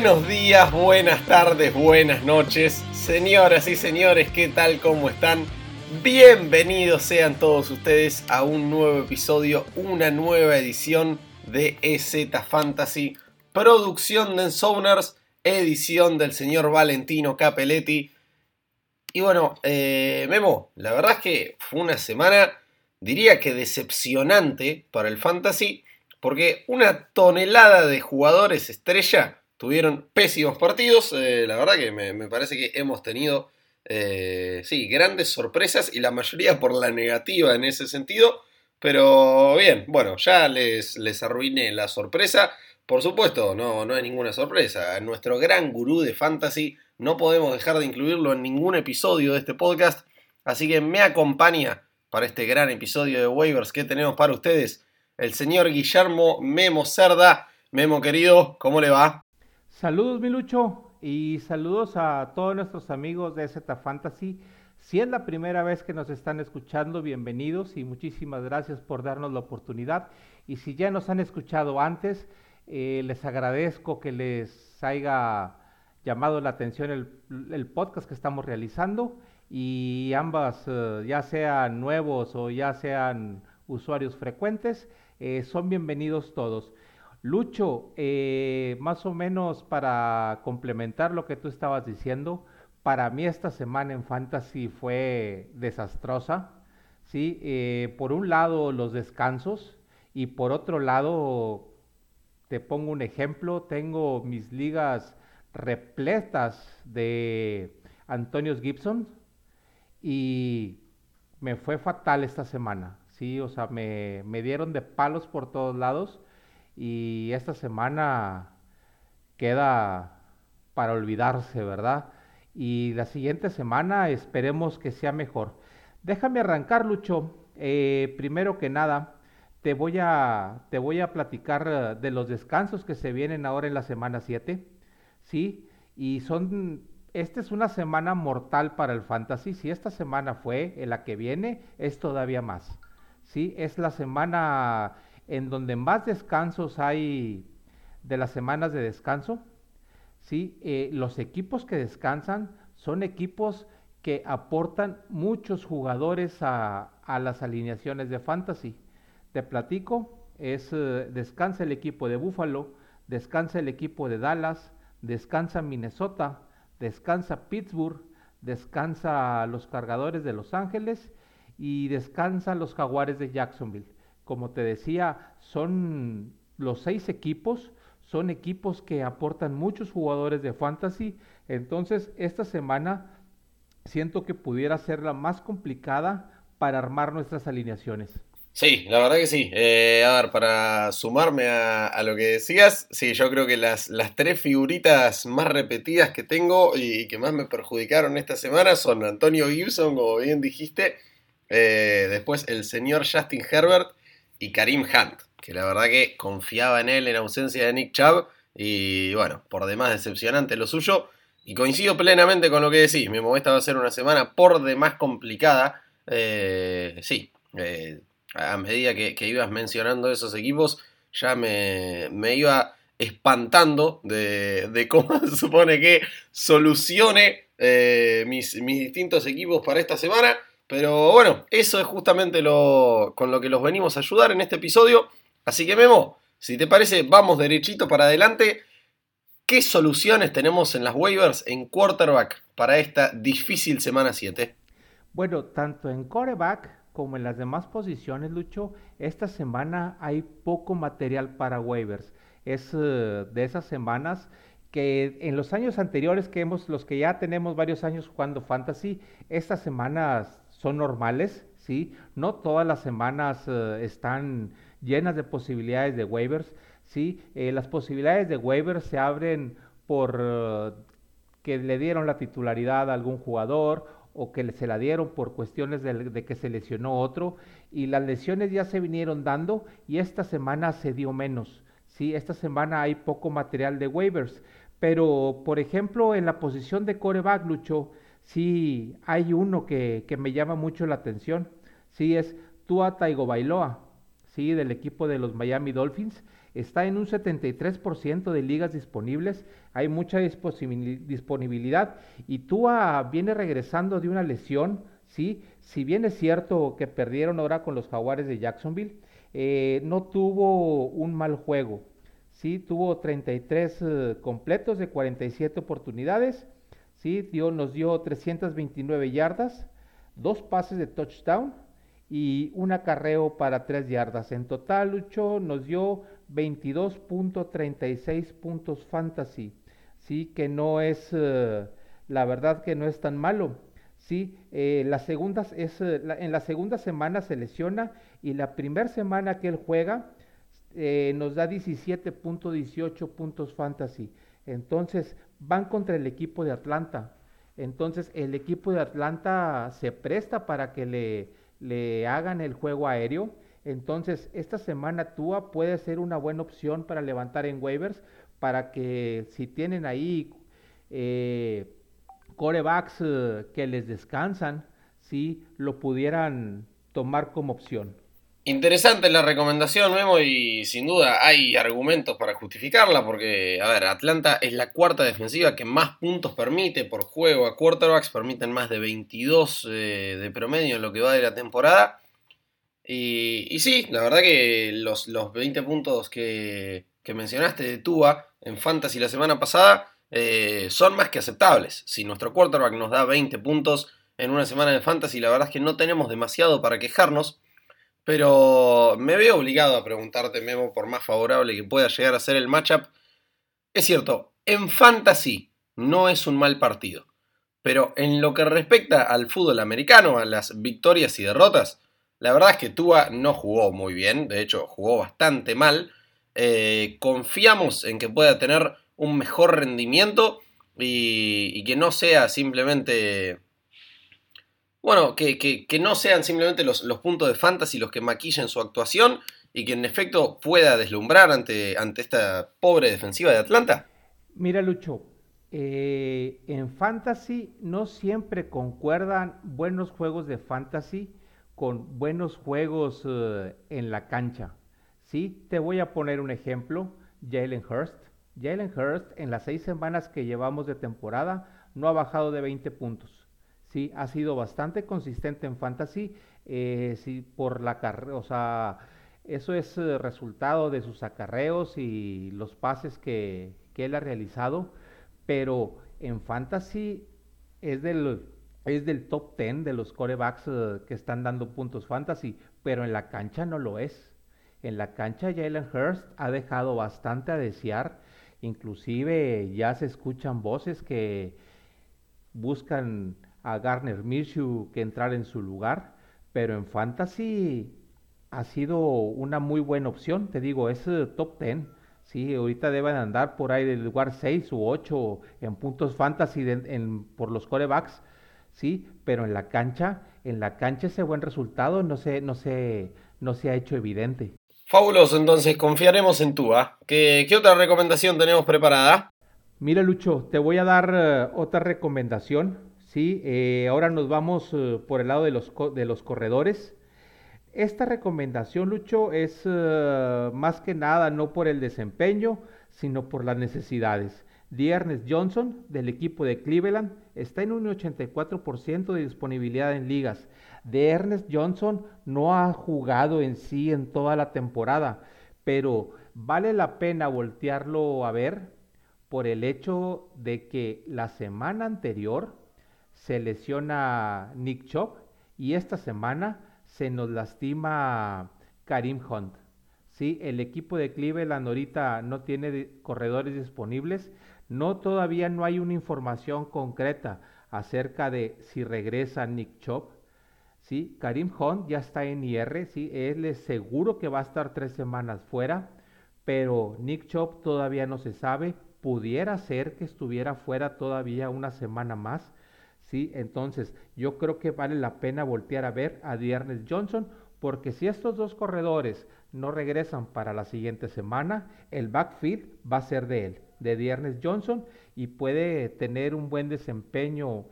Buenos días, buenas tardes, buenas noches, señoras y señores, ¿qué tal? ¿Cómo están? Bienvenidos sean todos ustedes a un nuevo episodio, una nueva edición de EZ Fantasy, producción de Ensoners, edición del señor Valentino Capelletti. Y bueno, eh, Memo, la verdad es que fue una semana, diría que decepcionante para el Fantasy, porque una tonelada de jugadores estrella tuvieron pésimos partidos. Eh, la verdad que me, parece que hemos tenido, eh, sí, grandes sorpresas y la mayoría por la negativa en ese sentido. Pero bien, bueno, ya les, les arruiné la sorpresa. Por supuesto, no, no es ninguna sorpresa. Nuestro gran gurú de fantasy no podemos dejar de incluirlo en ningún episodio de este podcast. Así que me acompaña para este gran episodio de waivers que tenemos para ustedes el señor Guillermo Memo Cerda. Memo querido, ¿cómo le va? Saludos, Milucho, y saludos a todos nuestros amigos de Z Fantasy. Si es la primera vez que nos están escuchando, bienvenidos y muchísimas gracias por darnos la oportunidad. Y si ya nos han escuchado antes, eh, les agradezco que les haya llamado la atención el, podcast que estamos realizando y ambas, eh, ya sean nuevos o ya sean usuarios frecuentes, eh, son bienvenidos todos. Lucho, eh, más o menos para complementar lo que tú estabas diciendo, para mí esta semana en Fantasy fue desastrosa. ¿sí? Eh, por un lado los descansos y por otro lado, te pongo un ejemplo, tengo mis ligas repletas de Antonios Gibson y me fue fatal esta semana. Sí, o sea, me, me dieron de palos por todos lados y esta semana queda para olvidarse, ¿verdad? Y la siguiente semana esperemos que sea mejor. Déjame arrancar, Lucho. Eh, primero que nada, te voy, a, te voy a platicar eh, de los descansos que se vienen ahora en la semana 7, ¿sí? Y son, esta es una semana mortal para el fantasy. Si esta semana fue, en la que viene es todavía más, ¿sí? Es la semana en donde más descansos hay de las semanas de descanso, ¿sí? Eh, los equipos que descansan son equipos que aportan muchos jugadores a, las alineaciones de fantasy. Te platico, es eh, descansa el equipo de Buffalo, descansa el equipo de Dallas, descansa Minnesota, descansa Pittsburgh, descansa los cargadores de Los Ángeles y descansa los jaguares de Jacksonville como te decía, son los seis equipos, son equipos que aportan muchos jugadores de fantasy. Entonces, esta semana siento que pudiera ser la más complicada para armar nuestras alineaciones. Sí, la verdad que sí. Eh, a ver, para sumarme a, lo que decías, sí, yo creo que las, las tres figuritas más repetidas que tengo y que más me perjudicaron esta semana son Antonio Gibson, como bien dijiste, eh, después el señor Justin Herbert y Karim Hunt, que la verdad que confiaba en él en ausencia de Nick Chubb y bueno, por demás decepcionante lo suyo. Y coincido plenamente con lo que decís, mi esta va a ser una semana por demás complicada. Eh, sí, eh, a medida que, ibas mencionando esos equipos, ya me, iba espantando de, cómo se supone que solucione eh, mis, mis distintos equipos para esta semana. Pero bueno, eso es justamente lo, con lo que los venimos a ayudar en este episodio. Así que Memo, si te parece, vamos derechito para adelante. ¿Qué soluciones tenemos en las waivers en quarterback para esta difícil semana 7? Bueno, tanto en quarterback como en las demás posiciones, Lucho, esta semana hay poco material para waivers. Es eh, de esas semanas que en los años anteriores que hemos, los que ya tenemos varios años jugando fantasy, estas semanas son normales, ¿sí? No todas las semanas eh, están llenas de posibilidades de waivers, ¿sí? Eh, las posibilidades de waivers se abren por eh, que le dieron la titularidad a algún jugador o que se la dieron por cuestiones de, que se lesionó otro y las lesiones ya se vinieron dando y esta semana se dio menos, ¿sí? Esta semana hay poco material de waivers, pero por ejemplo en la posición de coreback, Lucho, sí hay uno que, me llama mucho la atención, sí es Tua Taigo Bailoa, sí, del equipo de los Miami Dolphins. está en un 73% de ligas disponibles, hay mucha disponibilidad y Tua viene regresando de una lesión, ¿sí? Si bien es cierto que perdieron ahora con los Jaguares de Jacksonville, eh, no tuvo un mal juego, ¿sí? Tuvo 33 eh, completos de 47 oportunidades, ¿sí? Dio, nos dio 329 yardas, dos pases de touchdown y un acarreo para 3 yardas. En total, Lucho nos dio 22.36 puntos fantasy, ¿sí? Que no es, eh, la verdad que no es tan malo. Sí, eh, es, en la segunda semana se lesiona y la primera semana que él juega eh, nos da 17.18 puntos fantasy. Entonces van contra el equipo de Atlanta. Entonces el equipo de Atlanta se presta para que le, le hagan el juego aéreo. Entonces esta semana Tua puede ser una buena opción para levantar en waivers para que si tienen ahí eh, corebacks eh, que les descansan, si lo pudieran tomar como opción. Interesante la recomendación, Memo, y sin duda hay argumentos para justificarla, porque, a ver, Atlanta es la cuarta defensiva que más puntos permite por juego a quarterbacks, permiten más de 22 eh, de promedio en lo que va de la temporada. Y, sí, la verdad que los, los 20 puntos que, mencionaste de Tua en Fantasy la semana pasada eh, son más que aceptables. Si nuestro quarterback nos da 20 puntos en una semana de Fantasy, la verdad es que no tenemos demasiado para quejarnos. Pero me veo obligado a preguntarte, Memo, por más favorable que pueda llegar a ser el matchup. Es cierto, en fantasy no es un mal partido. Pero en lo que respecta al fútbol americano, a las victorias y derrotas, la verdad es que Tua no jugó muy bien, de hecho jugó bastante mal. Eh, confiamos en que pueda tener un mejor rendimiento y que no sea simplemente bueno, que, no sean simplemente los, puntos de fantasy los que maquillen su actuación y que en efecto pueda deslumbrar ante, ante esta pobre defensiva de Atlanta? Mira, Lucho, eh, en fantasy no siempre concuerdan buenos juegos de fantasy con buenos juegos eh, en la cancha. Sí, te voy a poner un ejemplo, Jalen Hurst. Jalen Hurst en las seis semanas que llevamos de temporada no ha bajado de 20 puntos. Sí, ha sido bastante consistente en fantasy. Eh, sí, por la carrera, o sea, eso es eh, resultado de sus acarreos y los pases que, él ha realizado. Pero en fantasy es del, es del top 10 de los corebacks eh, que están dando puntos fantasy, pero en la cancha no lo es. En la cancha Jalen Hurst ha dejado bastante a desear. Inclusive ya se escuchan voces que buscan a Garner Minshew que entrar en su lugar, pero en fantasy ha sido una muy buena opción, te digo, es eh, top 10. Sí, ahorita deben andar por ahí del lugar 6 u 8 en puntos fantasy por los corebacks, sí, pero en la cancha, en la cancha ese buen resultado no se, no se, no se ha hecho evidente. Fabuloso, entonces confiaremos en tú. ¿Qué, ¿Qué, otra recomendación tenemos preparada? Mira, Lucho, te voy a dar eh, otra recomendación. Eh, ahora nos vamos eh, por el lado de los, corredores. Esta recomendación, Lucho, es eh, más que nada no por el desempeño, sino por las necesidades. Ernest Johnson, del equipo de Cleveland, está en un 84% de disponibilidad en ligas. De Ernest Johnson no ha jugado en sí en toda la temporada, pero vale la pena voltearlo a ver por el hecho de que la semana anterior se lesiona Nick Chop y esta semana se nos lastima Karim Hunt. ¿sí? El equipo de Cleveland ahorita no tiene corredores disponibles. No todavía no hay una información concreta acerca de si regresa Nick Chop. ¿sí? Karim Hunt ya está en IR, ¿sí? él es seguro que va a estar tres semanas fuera, pero Nick Chop todavía no se sabe. Pudiera ser que estuviera fuera todavía una semana más. ¿Sí? Entonces, yo creo que vale la pena voltear a ver a Dearness Johnson, porque si estos dos corredores no regresan para la siguiente semana, el backfield va a ser de él, de Dearness Johnson, y puede tener un buen desempeño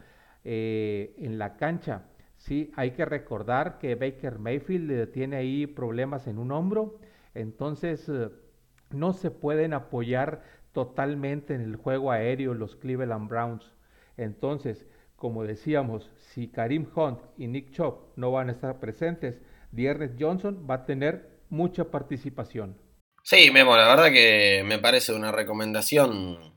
eh, en la cancha. Sí, hay que recordar que Baker Mayfield tiene ahí problemas en un hombro, entonces eh, no se pueden apoyar totalmente en el juego aéreo los Cleveland Browns. Entonces, como decíamos, si Karim Hunt y Nick Chop no van a estar presentes, Dearness Johnson va a tener mucha participación. Sí, Memo, la verdad que me parece una recomendación,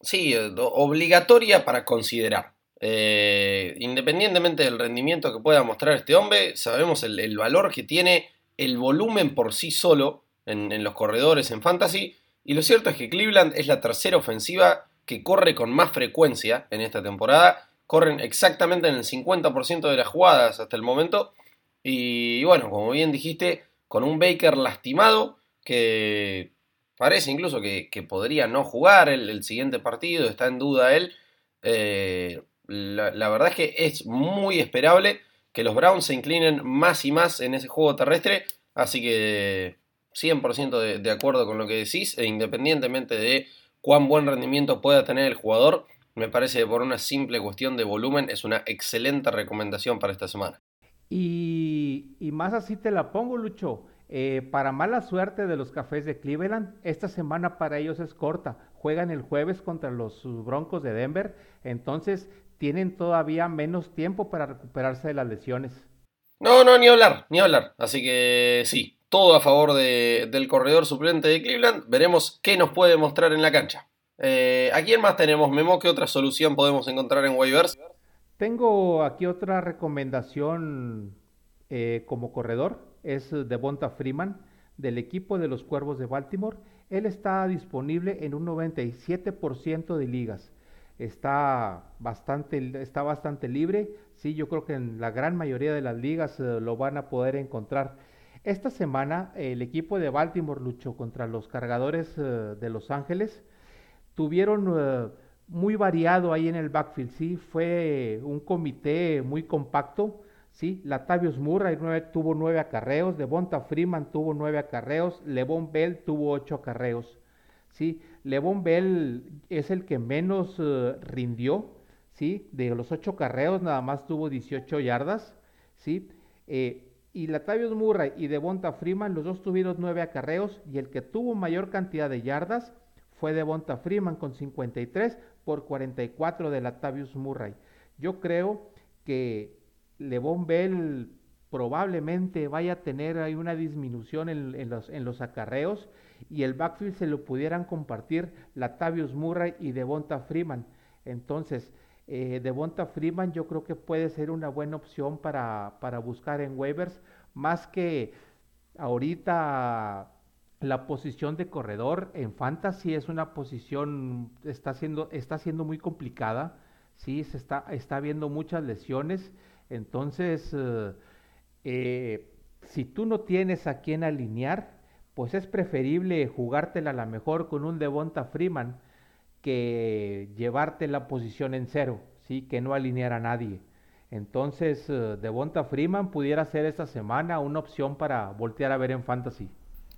sí, obligatoria para considerar. Eh, independientemente del rendimiento que pueda mostrar este hombre, sabemos el, valor que tiene el volumen por sí solo en, los corredores en fantasy. Y lo cierto es que Cleveland es la tercera ofensiva que corre con más frecuencia en esta temporada. Corren exactamente en el 50% de las jugadas hasta el momento. Y, bueno, como bien dijiste, con un Baker lastimado que parece incluso que, podría no jugar el, siguiente partido, está en duda él. Eh, la, verdad es que es muy esperable que los Browns se inclinen más y más en ese juego terrestre. Así que 100% de, acuerdo con lo que decís. E independientemente de cuán buen rendimiento pueda tener el jugador, me parece que por una simple cuestión de volumen es una excelente recomendación para esta semana. Y, más así te la pongo, Lucho. Eh, para mala suerte de los cafés de Cleveland, esta semana para ellos es corta. Juegan el jueves contra los Broncos de Denver. Entonces tienen todavía menos tiempo para recuperarse de las lesiones. No, no, ni hablar, ni hablar. Así que sí, todo a favor del corredor suplente de Cleveland. Veremos qué nos puede mostrar en la cancha. Eh, ¿A quién más tenemos, Memo? ¿Qué otra solución podemos encontrar en waivers? Tengo aquí otra recomendación eh, como corredor. Es Devonta Freeman del equipo de los Cuervos de Baltimore. Él está disponible en un 97% de ligas está bastante, está bastante libre. Sí, yo creo que en la gran mayoría de las ligas eh, lo van a poder encontrar. Esta semana el equipo de Baltimore luchó contra los cargadores eh, de Los Ángeles. Tuvieron eh, muy variado ahí en el backfield, sí, fue un comité muy compacto. Sí, Latavius Murray tuvo nueve acarreos, Devonta Freeman tuvo nueve acarreos, Levon Bell tuvo ocho acarreos. ¿sí? Levon Bell es el que menos eh, rindió, ¿sí? De los ocho carreos nada más tuvo 18 yardas, ¿sí? Y Latavius Murray y Devonta Freeman, los dos tuvieron nueve acarreos y el que tuvo mayor cantidad de yardas fue Devonta Freeman con 53 por 44 de Latavius Murray. Yo creo que Levon Bell probablemente vaya a tener ahí una disminución en, los, en los acarreos y el backfield se lo pudieran compartir Latavius Murray y Devonta Freeman. Entonces, eh, Devonta Freeman yo creo que puede ser una buena opción para, para buscar en waivers, más que ahorita la posición de corredor en fantasy es una posición, está siendo, está siendo muy complicada, sí, se está, está viendo muchas lesiones, entonces, eh, eh, si tú no tienes a quién alinear, pues es preferible jugártela a la mejor con un Devonta Freeman que llevarte la posición en cero, ¿sí? que no alinear a nadie. Entonces, uh, Devonta Freeman pudiera ser esta semana una opción para voltear a ver en Fantasy.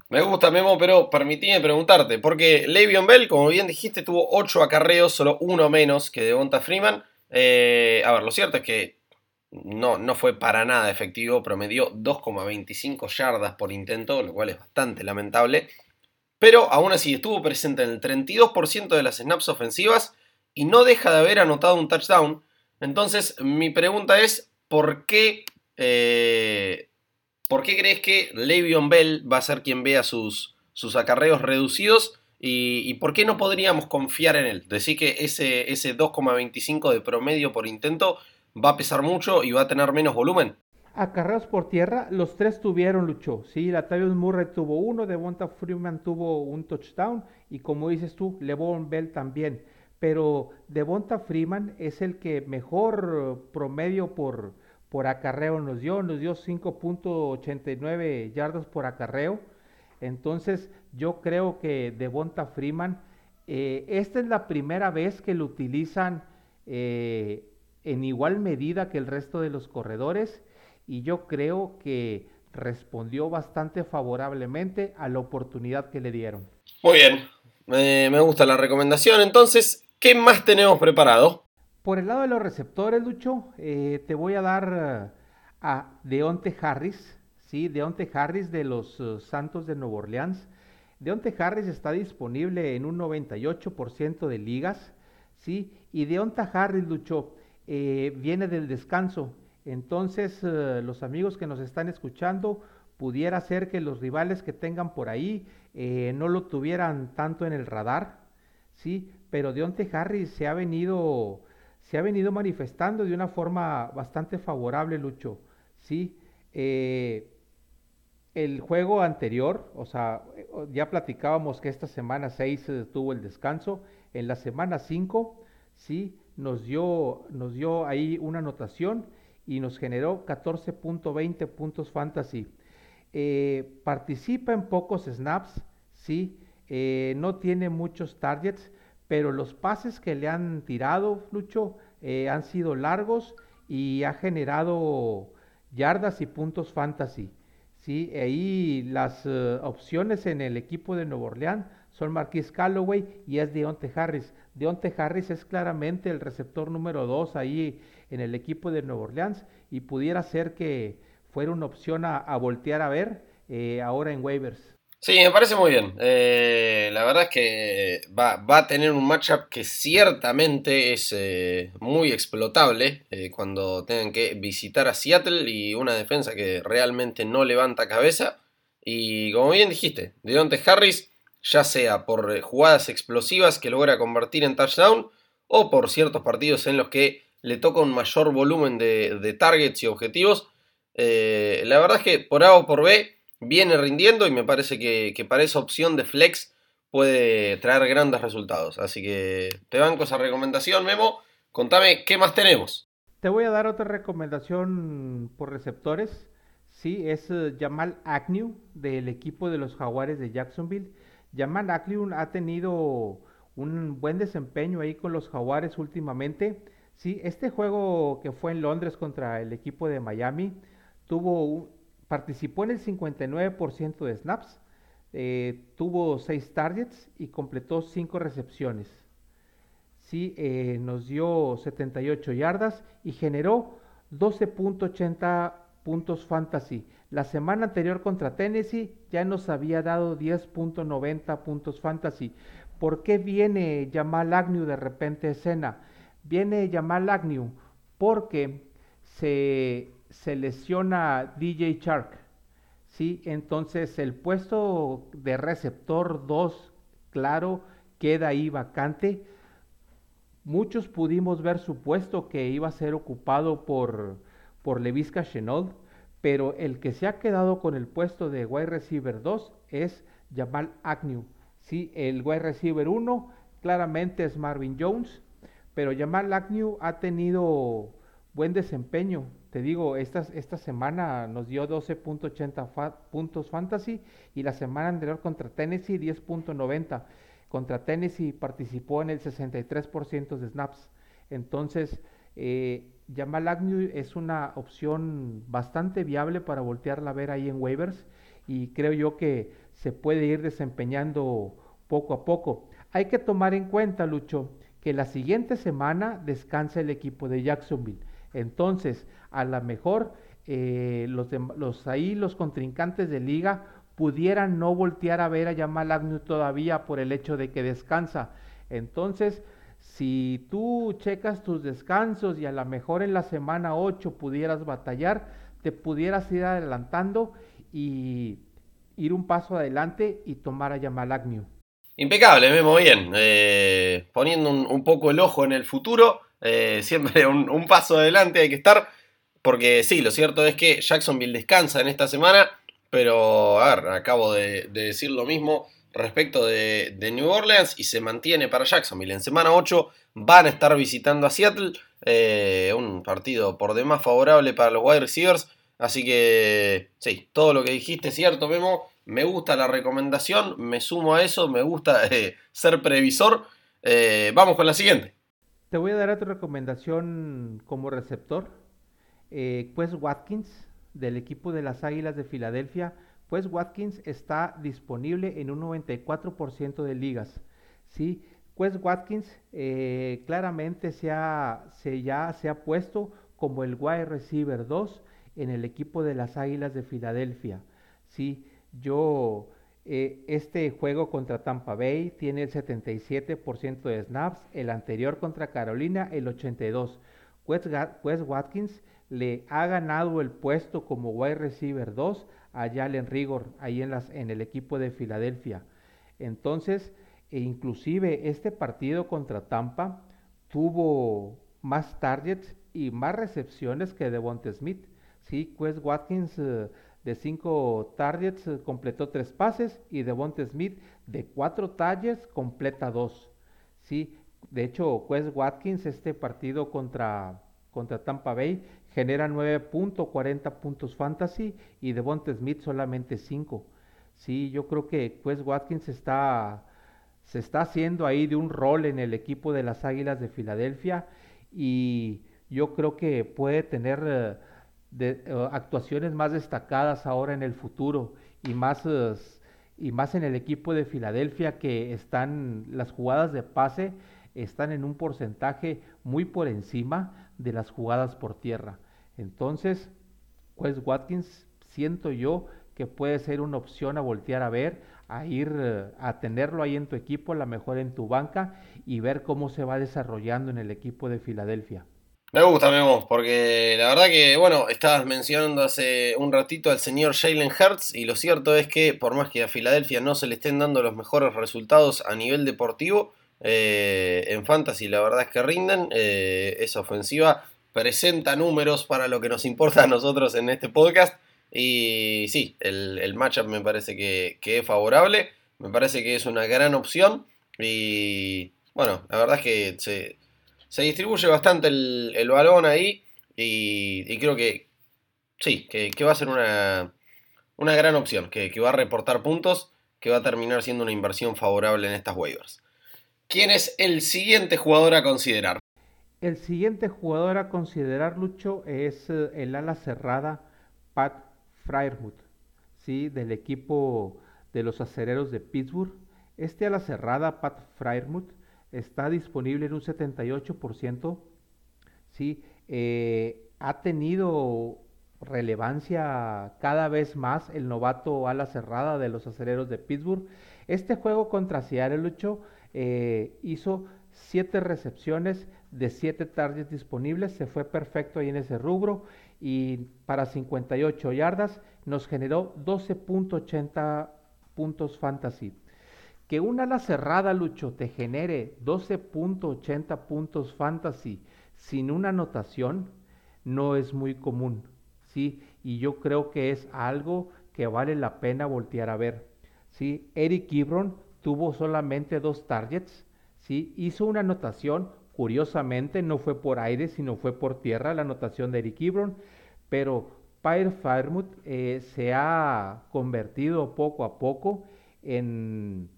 Me gusta, Memo, pero permitime preguntarte, porque Le'Veon Bell, como bien dijiste, tuvo 8 acarreos, solo uno menos que Devonta Freeman. Eh, a ver, lo cierto es que no, no fue para nada efectivo, promedió 2,25 yardas por intento, lo cual es bastante lamentable. Pero aún así estuvo presente en el 32% de las snaps ofensivas y no deja de haber anotado un touchdown. Entonces mi pregunta es, ¿por qué, eh, ¿por qué crees que Le'Veon Bell va a ser quien vea sus, sus acarreos reducidos? Y, por qué no podríamos confiar en él? Decir que ese, ese 2,25 de promedio por intento va a pesar mucho y va a tener menos volumen. Acarreos por tierra, los tres tuvieron, Lucho. Sí, Latavius Murray tuvo uno, Devonta Freeman tuvo un touchdown y como dices tú, Levon Bell también. Pero Devonta Freeman es el que mejor promedio por, por acarreo nos dio, nos dio 5.89 yardas por acarreo. Entonces yo creo que Devonta Freeman, eh, esta es la primera vez que lo utilizan eh, en igual medida que el resto de los corredores y yo creo que respondió bastante favorablemente a la oportunidad que le dieron. Muy bien, me gusta la recomendación. Entonces, ¿qué más tenemos preparado? Por el lado de los receptores, Lucho, eh, te voy a dar eh, a Deonte Harris, ¿sí? Deonte Harris de los eh, Santos de Nueva Orleans. Deonte Harris está disponible en un 98% de ligas, ¿sí? Y Deonta Harris, Lucho, eh, viene del descanso. Entonces, eh, los amigos que nos están escuchando, pudiera ser que los rivales que tengan por ahí eh, no lo tuvieran tanto en el radar, ¿sí? Pero Deonte Harris se ha venido, se ha venido manifestando de una forma bastante favorable, Lucho, ¿sí? el juego anterior, o sea, ya platicábamos que esta semana 6 tuvo el descanso, en la semana 5, sí, nos dio, nos dio ahí una anotación y nos generó 14.20 puntos fantasy. Eh, participa en pocos snaps, sí, eh, no tiene muchos targets, pero los pases que le han tirado, Lucho, eh, han sido largos y ha generado yardas y puntos fantasy. ¿sí? Ahí las eh, opciones en el equipo de Nuevo Orleans son Marquis Calloway y es Deonte Harris. Deonte Harris es claramente el receptor número dos ahí en el equipo de Nuevo Orleans y pudiera ser que fuera una opción a, voltear a ver eh, ahora en waivers. Sí, me parece muy bien. Eh, la verdad es que va, a tener un matchup que ciertamente es eh, muy explotable cuando tengan que visitar a Seattle y una defensa que realmente no levanta cabeza. Y como bien dijiste, Deontay Harris, ya sea por jugadas explosivas que logra convertir en touchdown o por ciertos partidos en los que le toca un mayor volumen de, targets y objetivos, la verdad es que por A o por B viene rindiendo y me parece que, para esa opción de flex puede traer grandes resultados. Así que te banco esa recomendación, Memo. Contame qué más tenemos. Te voy a dar otra recomendación por receptores. Sí, es eh, Jamal Agnew del equipo de los Jaguares de Jacksonville. Jamal Agnew ha tenido un buen desempeño ahí con los Jaguares últimamente. Sí, este juego que fue en Londres contra el equipo de Miami tuvo Participó en el 59% de snaps, eh, tuvo 6 targets y completó 5 recepciones. Sí, eh, nos dio 78 yardas y generó 12.80 puntos fantasy. La semana anterior contra Tennessee ya nos había dado 10.90 puntos fantasy. ¿Por qué viene Jamal Agnew de repente a escena? Viene Jamal Agnew porque se se lesiona DJ Shark, ¿sí? Entonces el puesto de receptor 2, claro, queda ahí vacante. Muchos pudimos ver su puesto que iba a ser ocupado por, por Levisca Chenault, pero el que se ha quedado con el puesto de wide receiver 2 es Jamal Agnew. ¿sí? El wide receiver 1 claramente es Marvin Jones, pero Jamal Agnew ha tenido buen desempeño te digo, esta, esta semana nos dio 12.80 puntos fantasy y la semana anterior contra Tennessee 10.90. Contra Tennessee participó en el 63% de snaps. Entonces, eh, Jamal Agnew es una opción bastante viable para voltearla a ver ahí en waivers y creo yo que se puede ir desempeñando poco a poco. Hay que tomar en cuenta, Lucho, que la siguiente semana descansa el equipo de Jacksonville. Entonces, a lo mejor eh, los, ahí los contrincantes de liga pudieran no voltear a ver a Jamal Agnew todavía por el hecho de que descansa. Entonces, si tú checas tus descansos y a lo mejor en la semana 8 pudieras batallar, te pudieras ir adelantando y ir un paso adelante y tomar a Jamal Agnew. Impecable, Memo, bien. Eh, poniendo un, poco el ojo en el futuro, eh, siempre un, paso adelante hay que estar. Porque sí, lo cierto es que Jacksonville descansa en esta semana. Pero, a ver, acabo de, decir lo mismo respecto de, New Orleans y se mantiene para Jacksonville. En semana 8 van a estar visitando a Seattle. Eh, un partido por demás favorable para los wide receivers. Así que, sí, todo lo que dijiste es cierto, Memo. Me gusta la recomendación, me sumo a eso, me gusta eh, ser previsor. vamos con la siguiente. Te voy a dar otra recomendación como receptor. Eh, pues Watkins, del equipo de las Águilas de Filadelfia. Pues Watkins está disponible en un 94% de ligas. ¿sí? Pues Watkins eh, claramente se, ha, se, ya se ha puesto como el wide receiver 2 en el equipo de las Águilas de Filadelfia. ¿sí? Yo Eh, este juego contra Tampa Bay tiene el 77% de snaps, el anterior contra Carolina el 82%. Wes, Watkins le ha ganado el puesto como wide receiver 2 a Jalen Rigor ahí en, las, en el equipo de Filadelfia. Entonces, e inclusive este partido contra Tampa tuvo más targets y más recepciones que Devonta Smith. Sí, Wes Watkins eh, de 5 targets eh, completó 3 pases y Devonta Smith de 4 targets completa 2. Sí, de hecho, Wes Watkins este partido contra, contra Tampa Bay genera 9.40 puntos fantasy y Devonta Smith solamente 5. Sí, yo creo que Wes Watkins está se está haciendo ahí de un rol en el equipo de las Águilas de Filadelfia y yo creo que puede tener eh, eh, actuaciones más destacadas ahora en el futuro y más, eh, y más en el equipo de Filadelfia que están las jugadas de pase están en un porcentaje muy por encima de las jugadas por tierra. Entonces, pues Watkins siento yo que puede ser una opción a voltear a ver, a ir a tenerlo ahí en tu equipo, a lo mejor en tu banca y ver cómo se va desarrollando en el equipo de Filadelfia. Me gusta, Memo, porque la verdad que, bueno, estabas mencionando hace un ratito al señor Jalen Hurts y lo cierto es que por más que a Filadelfia no se le estén dando los mejores resultados a nivel deportivo, eh, en Fantasy la verdad es que rinden, eh, esa ofensiva presenta números para lo que nos importa a nosotros en este podcast y sí, el, el matchup me parece que, que es favorable, me parece que es una gran opción y bueno, la verdad es que se se distribuye bastante el, balón ahí y, creo que sí, que, va a ser una, una gran opción, que, va a reportar puntos, que va a terminar siendo una inversión favorable en estas waivers. ¿Quién es el siguiente jugador a considerar? El siguiente jugador a considerar, Lucho, es eh, el ala cerrada Pat Fryermuth, ¿sí? del equipo de los acereros de Pittsburgh. Este ala cerrada, Pat Fryermuth, está disponible en un 78%. Sí, eh, ha tenido relevancia cada vez más el novato ala cerrada de los aceleros de Pittsburgh. Este juego contra Seattle Lucho eh, hizo 7 recepciones de 7 targets disponibles, se fue perfecto ahí en ese rubro y para 58 yardas nos generó 12.80 puntos fantasy. Que una ala cerrada, Lucho, te genere 12.80 puntos fantasy sin una anotación no es muy común, ¿sí? Y yo creo que es algo que vale la pena voltear a ver, ¿sí? Eric Ibron tuvo solamente dos targets, ¿sí? Hizo una anotación, curiosamente no fue por aire, sino fue por tierra la anotación de Eric Ibron, pero Pyre Fairmouth eh, se ha convertido poco a poco en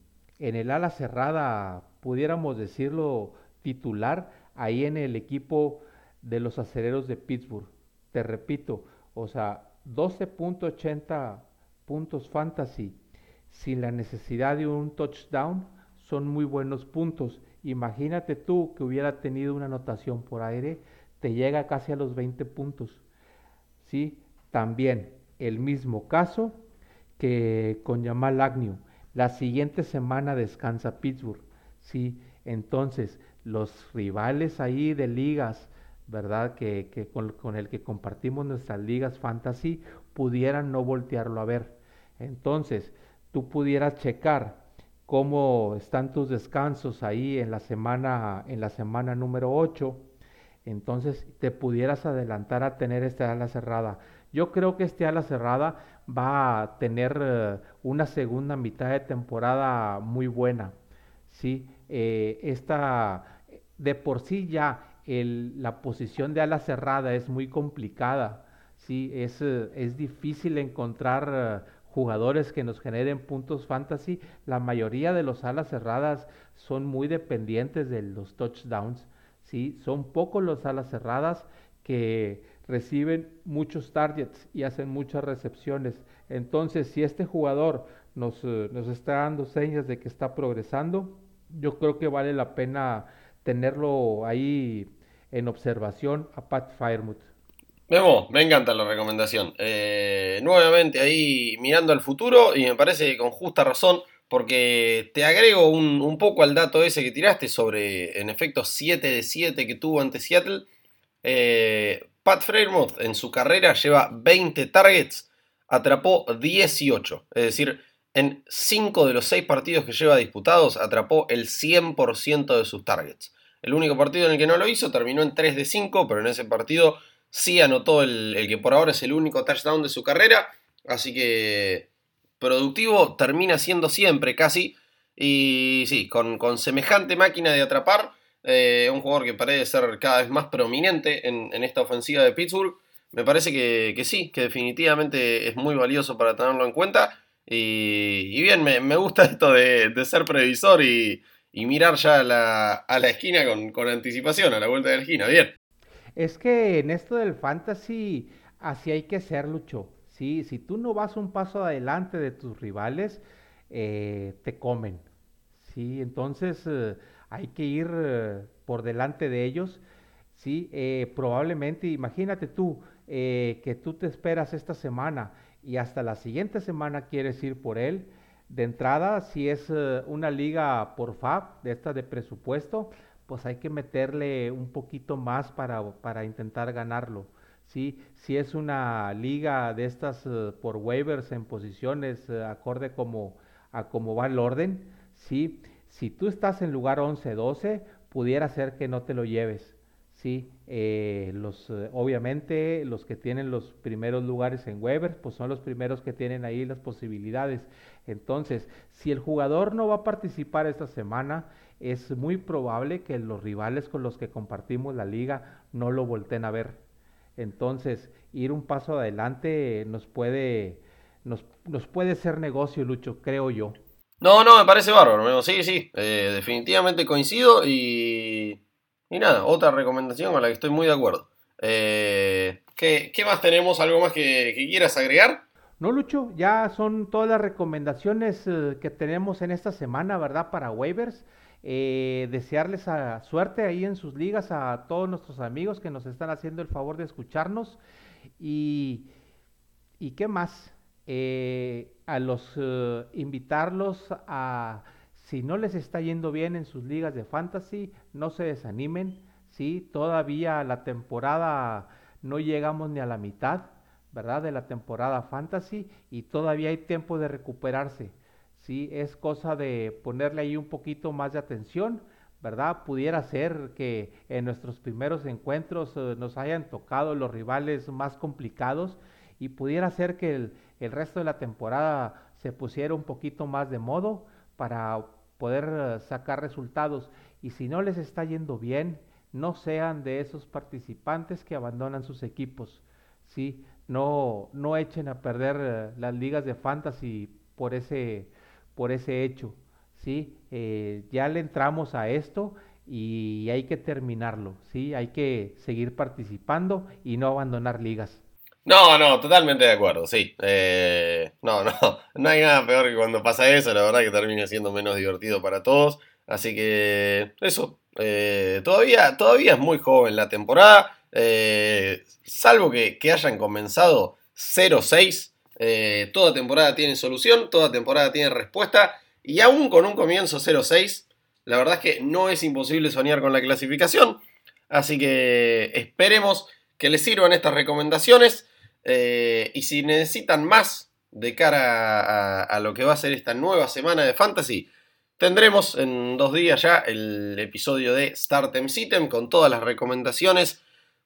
en el ala cerrada, pudiéramos decirlo, titular, ahí en el equipo de los acereros de Pittsburgh. Te repito, o sea, 12.80 puntos fantasy sin la necesidad de un touchdown son muy buenos puntos. Imagínate tú que hubiera tenido una anotación por aire, te llega casi a los 20 puntos. ¿Sí? También el mismo caso que con Jamal Agnew la siguiente semana descansa Pittsburgh, ¿sí? Entonces, los rivales ahí de ligas, ¿verdad? Que, con, el que compartimos nuestras ligas fantasy, pudieran no voltearlo a ver. Entonces, tú pudieras checar cómo están tus descansos ahí en la semana, en la semana número 8. Entonces, te pudieras adelantar a tener esta ala cerrada. Yo creo que este ala cerrada va a tener eh, una segunda mitad de temporada muy buena. ¿sí? Eh, esta, de por sí ya la posición de ala cerrada es muy complicada. ¿sí? Es, eh, es difícil encontrar jugadores que nos generen puntos fantasy. La mayoría de los alas cerradas son muy dependientes de los touchdowns. ¿sí? Son pocos los alas cerradas que reciben muchos targets y hacen muchas recepciones. Entonces, si este jugador nos, eh, nos está dando señas de que está progresando, yo creo que vale la pena tenerlo ahí en observación a Pat Firemouth. Memo, me encanta la recomendación. Eh, nuevamente ahí mirando al futuro y me parece con justa razón porque te agrego un, poco al dato ese que tiraste sobre, en efecto, 7 de 7 que tuvo ante Seattle. Eh, Pat Fremont en su carrera lleva 20 targets, atrapó 18. Es decir, en 5 de los 6 partidos que lleva disputados atrapó el 100% de sus targets. El único partido en el que no lo hizo terminó en 3 de 5, pero en ese partido sí anotó el, que por ahora es el único touchdown de su carrera. Así que productivo termina siendo siempre casi. Y sí, con, semejante máquina de atrapar, eh, un jugador que parece ser cada vez más prominente en, esta ofensiva de Pittsburgh, me parece que, sí, que definitivamente es muy valioso para tenerlo en cuenta. Y, bien, me, gusta esto de, ser previsor y, mirar ya a la, a la esquina con, con, anticipación, a la vuelta de la esquina. Bien. Es que en esto del fantasy, así hay que ser, Lucho. ¿sí? Si tú no vas un paso adelante de tus rivales, eh, te comen. ¿sí? Entonces eh, hay que ir eh, por delante de ellos. ¿sí? probablemente, imagínate tú, que tú te esperas esta semana y hasta la siguiente semana quieres ir por él. De entrada, si es una liga por FAB, de esta de presupuesto, pues hay que meterle un poquito más para, para intentar ganarlo. ¿sí? Si es una liga de estas eh, por waivers en posiciones eh, acorde como, a cómo va el orden, ¿sí? Si tú estás en lugar 11-12, pudiera ser que no te lo lleves, ¿sí? Eh, los, obviamente los que tienen los primeros lugares en waivers, pues son los primeros que tienen ahí las posibilidades. Entonces, si el jugador no va a participar esta semana, es muy probable que los rivales con los que compartimos la liga no lo volteen a ver. Entonces, ir un paso adelante nos puede, nos, nos puede ser negocio, Lucho, creo yo. No, no, me parece bárbaro. Sí, sí, eh, definitivamente coincido y, y nada, otra recomendación a la que estoy muy de acuerdo. Eh, ¿qué, más tenemos? ¿Algo más que, quieras agregar? No, Lucho, ya son todas las recomendaciones eh, que tenemos en esta semana, ¿verdad? Para waivers. Eh, desearles suerte ahí en sus ligas a todos nuestros amigos que nos están haciendo el favor de escucharnos. Y, y qué más, eh, a los eh, invitarlos a, si no les está yendo bien en sus ligas de fantasy, no se desanimen. Sí, todavía la temporada no llegamos ni a la mitad, ¿verdad? De la temporada fantasy y todavía hay tiempo de recuperarse. ¿Sí? Es cosa de ponerle ahí un poquito más de atención, ¿verdad? Pudiera ser que en nuestros primeros encuentros eh, nos hayan tocado los rivales más complicados y pudiera ser que el, el, resto de la temporada se pusiera un poquito más de modo para poder eh, sacar resultados. Y si no les está yendo bien, no sean de esos participantes que abandonan sus equipos, ¿sí? No, no echen a perder eh, las ligas de fantasy por ese por ese hecho, ¿sí? Eh, ya le entramos a esto y hay que terminarlo, ¿sí? Hay que seguir participando y no abandonar ligas. No, no, totalmente de acuerdo, sí. Eh, no, no, no hay nada peor que cuando pasa eso, la verdad que termina siendo menos divertido para todos. Así que eso, eh, todavía, todavía es muy joven la temporada, salvo que, que hayan comenzado 0-6 eh, toda temporada tiene solución, toda temporada tiene respuesta. Y aún con un comienzo 0-6, la verdad es que no es imposible soñar con la clasificación. Así que esperemos que les sirvan estas recomendaciones. Eh, y si necesitan más de cara a, lo que va a ser esta nueva semana de Fantasy, tendremos en dos días ya el episodio de Startem Sitem con todas las recomendaciones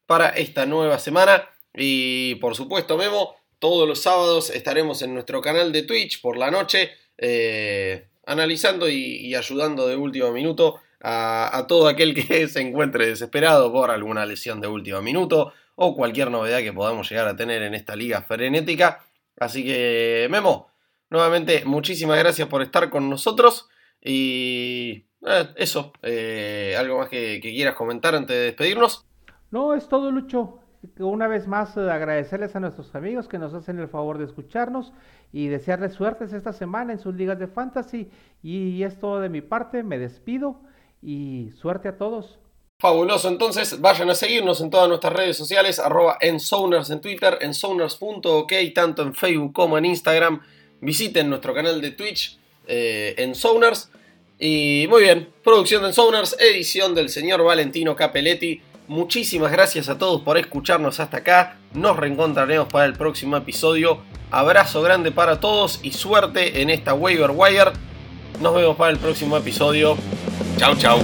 para esta nueva semana. Y por supuesto, Memo, todos los sábados estaremos en nuestro canal de Twitch por la noche, eh, analizando y, ayudando de último minuto a, todo aquel que se encuentre desesperado por alguna lesión de último minuto o cualquier novedad que podamos llegar a tener en esta liga frenética. Así que, Memo, nuevamente muchísimas gracias por estar con nosotros y eh, eso, eh, algo más que quieras comentar antes de despedirnos. No, es todo, Lucho una vez más eh, agradecerles a nuestros amigos que nos hacen el favor de escucharnos y desearles suertes esta semana en sus ligas de fantasy. Y es todo de mi parte, me despido y suerte a todos. Fabuloso, entonces vayan a seguirnos en todas nuestras redes sociales, arroba ensoners en Twitter, ensoners.ok, tanto en Facebook como en Instagram. Visiten nuestro canal de Twitch, eh, Ensoners. Y muy bien, producción de Ensoners, edición del señor Valentino Capelletti. Muchísimas gracias a todos por escucharnos hasta acá. Nos reencontraremos para el próximo episodio. Abrazo grande para todos y suerte en esta Waiver Wire. Nos vemos para el próximo episodio. Chau, chau.